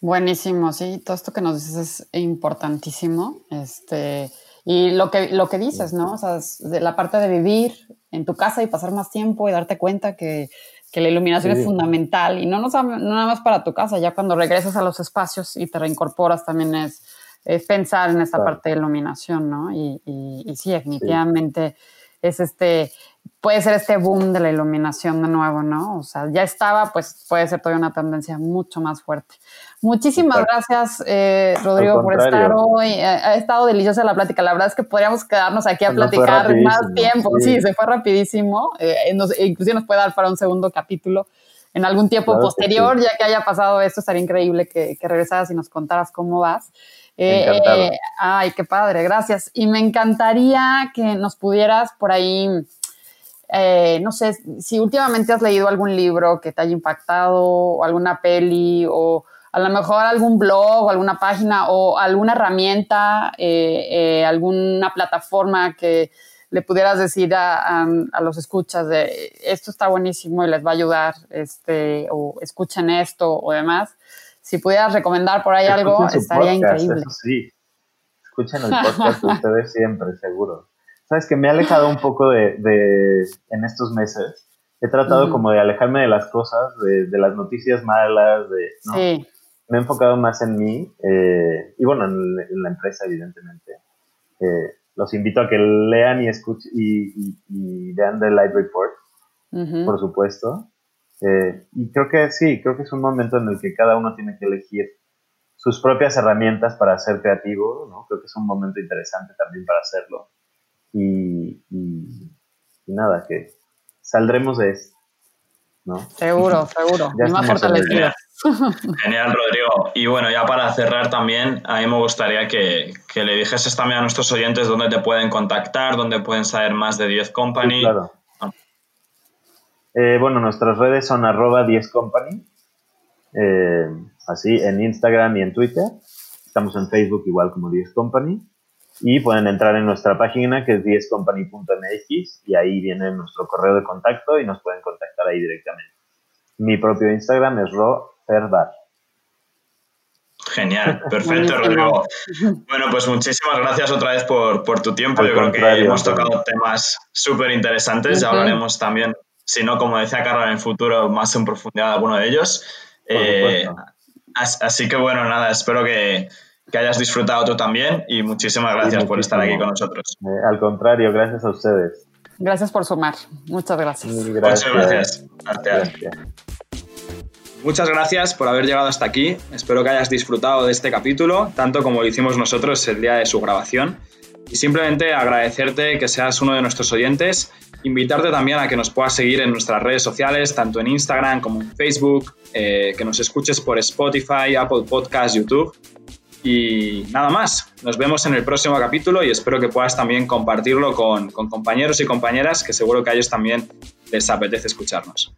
Buenísimo, sí, todo esto que nos dices es importantísimo. Este, y lo que, lo que dices, ¿no? O sea, de la parte de vivir en tu casa y pasar más tiempo y darte cuenta que, que la iluminación es fundamental y no, no, nada más para tu casa, ya cuando regresas a los espacios y te reincorporas también es, es pensar en esta parte de iluminación, ¿no? Y, y, sí, definitivamente es este, puede ser este boom de la iluminación de nuevo, ¿no? O sea, ya estaba, pues puede ser todavía una tendencia mucho más fuerte. Muchísimas gracias, eh, Rodrigo, por estar hoy. Ha estado deliciosa la plática. La verdad es que podríamos quedarnos aquí a platicar más tiempo. Sí. se fue rapidísimo. Eh, nos, inclusive nos puede dar para un segundo capítulo en algún tiempo posterior, ya que haya pasado esto, estaría increíble que, que regresaras y nos contaras cómo vas. Eh, ay, qué padre, gracias. Y me encantaría que nos pudieras por ahí, eh, no sé, si últimamente has leído algún libro que te haya impactado, o alguna peli, o a lo mejor algún blog, o alguna página, o alguna herramienta, eh, alguna plataforma que le pudieras decir a, a, los escuchas de esto está buenísimo y les va a ayudar, este, o escuchen esto o demás si pudieras recomendar por ahí algo, estaría increíble. sí, escuchen el podcast ustedes siempre, seguro. Sabes que me he alejado un poco de, de en estos meses. He tratado como de alejarme de las cosas, de, de las noticias malas, de... Sí. Me he enfocado más en mí eh, y bueno, en, la empresa, evidentemente. Eh, los invito a que lean y escuchen y, y, vean The Live Report, por supuesto. Eh, y creo que sí, creo que es un momento en el que cada uno tiene que elegir sus propias herramientas para ser creativo, ¿no? Creo que es un momento interesante también para hacerlo. Y, nada, que saldremos de esto, ¿no? Seguro, seguro. y más fortalecido. Genial, Rodrigo. Y bueno, ya para cerrar también, a mí me gustaría que, que le dijeses también a nuestros oyentes dónde te pueden contactar, dónde pueden saber más de 10 Company. claro. Eh, bueno, nuestras redes son arroba 10company, eh, así en Instagram y en Twitter. Estamos en Facebook igual como 10company. Y pueden entrar en nuestra página que es 10company.mx y ahí viene nuestro correo de contacto y nos pueden contactar ahí directamente. Mi propio Instagram es roferbar. Genial, perfecto, Rodrigo. Bueno, pues muchísimas gracias otra vez por, tu tiempo. Yo creo que hemos tocado temas súper interesantes. Ya hablaremos también, si no, como decía Carlos, en el futuro más en profundidad alguno de ellos. Eh, así que bueno, nada, espero que, hayas disfrutado tú también y muchísimas gracias por estar aquí con nosotros. Eh, al contrario, gracias a ustedes. Gracias por sumar. Muchas gracias. Muchas gracias. gracias. Muchas gracias por haber llegado hasta aquí. Espero que hayas disfrutado de este capítulo, tanto como lo hicimos nosotros el día de su grabación. Y simplemente agradecerte que seas uno de nuestros oyentes, invitarte también a que nos puedas seguir en nuestras redes sociales, tanto en Instagram como en Facebook, eh, que nos escuches por Spotify, Apple Podcasts, YouTube. Y nada más, nos vemos en el próximo capítulo y espero que puedas también compartirlo con, con compañeros y compañeras que seguro que a ellos también les apetece escucharnos.